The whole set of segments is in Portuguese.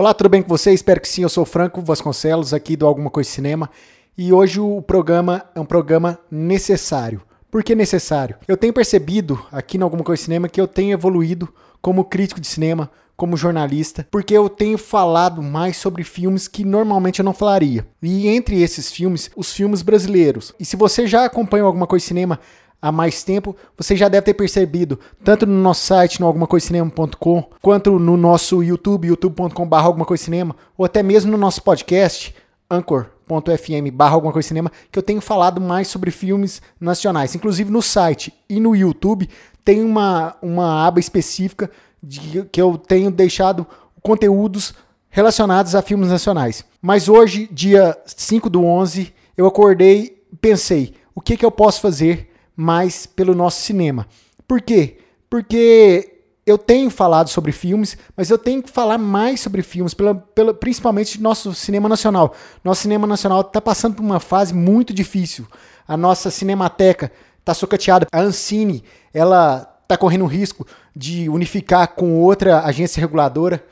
Olá, tudo bem com você? Espero que sim. Eu sou Franco Vasconcelos, aqui do Alguma Coisa Cinema. E hoje o programa é um programa necessário. Por que necessário? Eu tenho percebido aqui no Alguma Coisa Cinema que eu tenho evoluído como crítico de cinema, como jornalista, porque eu tenho falado mais sobre filmes que normalmente eu não falaria. E entre esses filmes, os filmes brasileiros. E se você já acompanha Alguma Coisa Cinema há mais tempo, você já deve ter percebido, tanto no nosso site, no algumacoisinema.com, quanto no nosso YouTube, youtube.com.br ou até mesmo no nosso podcast, anchor.fm barra alguma coisa cinema, que eu tenho falado mais sobre filmes nacionais. Inclusive no site e no YouTube tem uma, uma aba específica de, que eu tenho deixado conteúdos relacionados a filmes nacionais. Mas hoje, dia 5 do 11, eu acordei pensei, o que, que eu posso fazer mais pelo nosso cinema. Por quê? Porque eu tenho falado sobre filmes, mas eu tenho que falar mais sobre filmes, pela, pela, principalmente nosso cinema nacional. Nosso cinema nacional está passando por uma fase muito difícil. A nossa cinemateca está socateada. A Ancine, ela está correndo o risco de unificar com outra agência reguladora.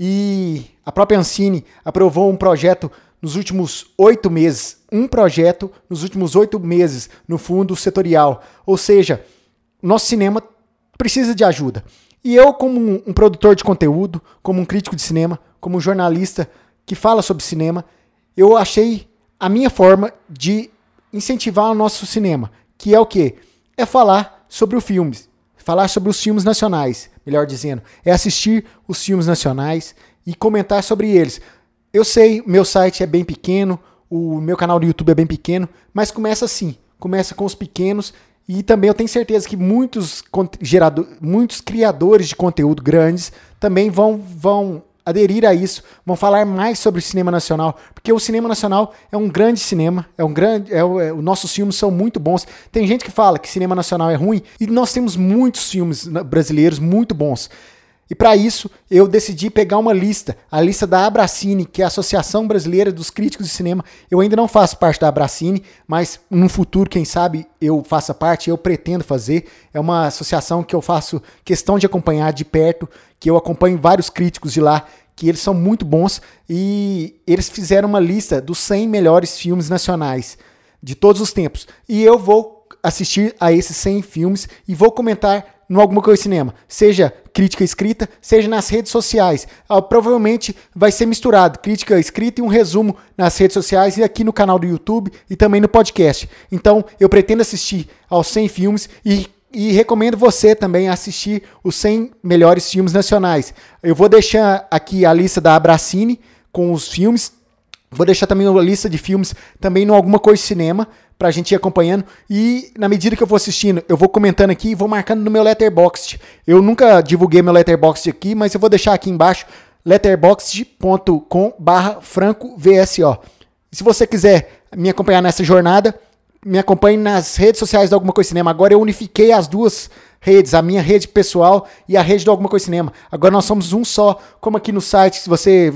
E a própria Ancine aprovou um projeto nos últimos oito meses, um projeto nos últimos oito meses no fundo setorial. Ou seja, nosso cinema precisa de ajuda. E eu, como um, um produtor de conteúdo, como um crítico de cinema, como um jornalista que fala sobre cinema, eu achei a minha forma de incentivar o nosso cinema, que é o quê? É falar sobre os filmes, falar sobre os filmes nacionais, melhor dizendo, é assistir os filmes nacionais e comentar sobre eles. Eu sei, meu site é bem pequeno, o meu canal do YouTube é bem pequeno, mas começa assim, começa com os pequenos e também eu tenho certeza que muitos, gerador, muitos criadores de conteúdo grandes também vão, vão aderir a isso, vão falar mais sobre o cinema nacional, porque o cinema nacional é um grande cinema, é um grande, é, é, os nossos filmes são muito bons. Tem gente que fala que cinema nacional é ruim e nós temos muitos filmes brasileiros muito bons. E para isso, eu decidi pegar uma lista, a lista da Abracine, que é a Associação Brasileira dos Críticos de Cinema. Eu ainda não faço parte da Abracine, mas no futuro, quem sabe, eu faça parte, eu pretendo fazer. É uma associação que eu faço questão de acompanhar de perto, que eu acompanho vários críticos de lá, que eles são muito bons e eles fizeram uma lista dos 100 melhores filmes nacionais de todos os tempos. E eu vou assistir a esses 100 filmes e vou comentar no Alguma Coisa Cinema, seja crítica escrita, seja nas redes sociais. Ah, provavelmente vai ser misturado crítica escrita e um resumo nas redes sociais e aqui no canal do YouTube e também no podcast. Então, eu pretendo assistir aos 100 filmes e e recomendo você também assistir os 100 melhores filmes nacionais. Eu vou deixar aqui a lista da Abracine com os filmes. Vou deixar também uma lista de filmes também no Alguma Coisa Cinema pra gente ir acompanhando. E na medida que eu vou assistindo, eu vou comentando aqui e vou marcando no meu Letterboxd. Eu nunca divulguei meu Letterboxd aqui, mas eu vou deixar aqui embaixo letterboxd.com barra francovso. E se você quiser me acompanhar nessa jornada, me acompanhe nas redes sociais do Alguma Coisa Cinema. Agora eu unifiquei as duas redes, a minha rede pessoal e a rede do Alguma Coisa Cinema. Agora nós somos um só, como aqui no site, se você,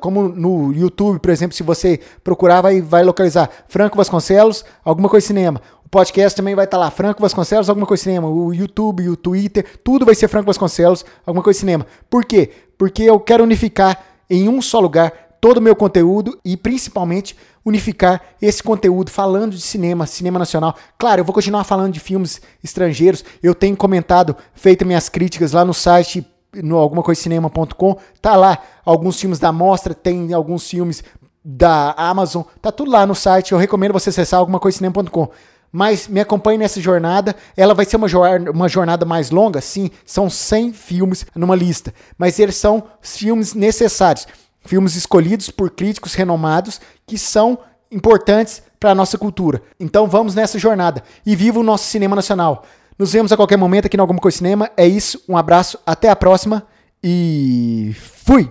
como no YouTube, por exemplo, se você procurar, vai, vai localizar Franco Vasconcelos, Alguma Coisa Cinema. O podcast também vai estar lá, Franco Vasconcelos, Alguma Coisa Cinema. O YouTube, o Twitter, tudo vai ser Franco Vasconcelos, Alguma Coisa Cinema. Por quê? Porque eu quero unificar em um só lugar todo o meu conteúdo e principalmente unificar esse conteúdo falando de cinema, cinema nacional. Claro, eu vou continuar falando de filmes estrangeiros. Eu tenho comentado, feito minhas críticas lá no site no algumacoisinema.com, tá lá alguns filmes da mostra, tem alguns filmes da Amazon, tá tudo lá no site. Eu recomendo você acessar algumacoisinema.com. Mas me acompanhe nessa jornada. Ela vai ser uma, uma jornada mais longa, sim. São 100 filmes numa lista. Mas eles são filmes necessários. Filmes escolhidos por críticos renomados que são importantes para a nossa cultura. Então vamos nessa jornada e viva o nosso cinema nacional. Nos vemos a qualquer momento aqui no Alguma Coisa Cinema. É isso, um abraço, até a próxima e fui!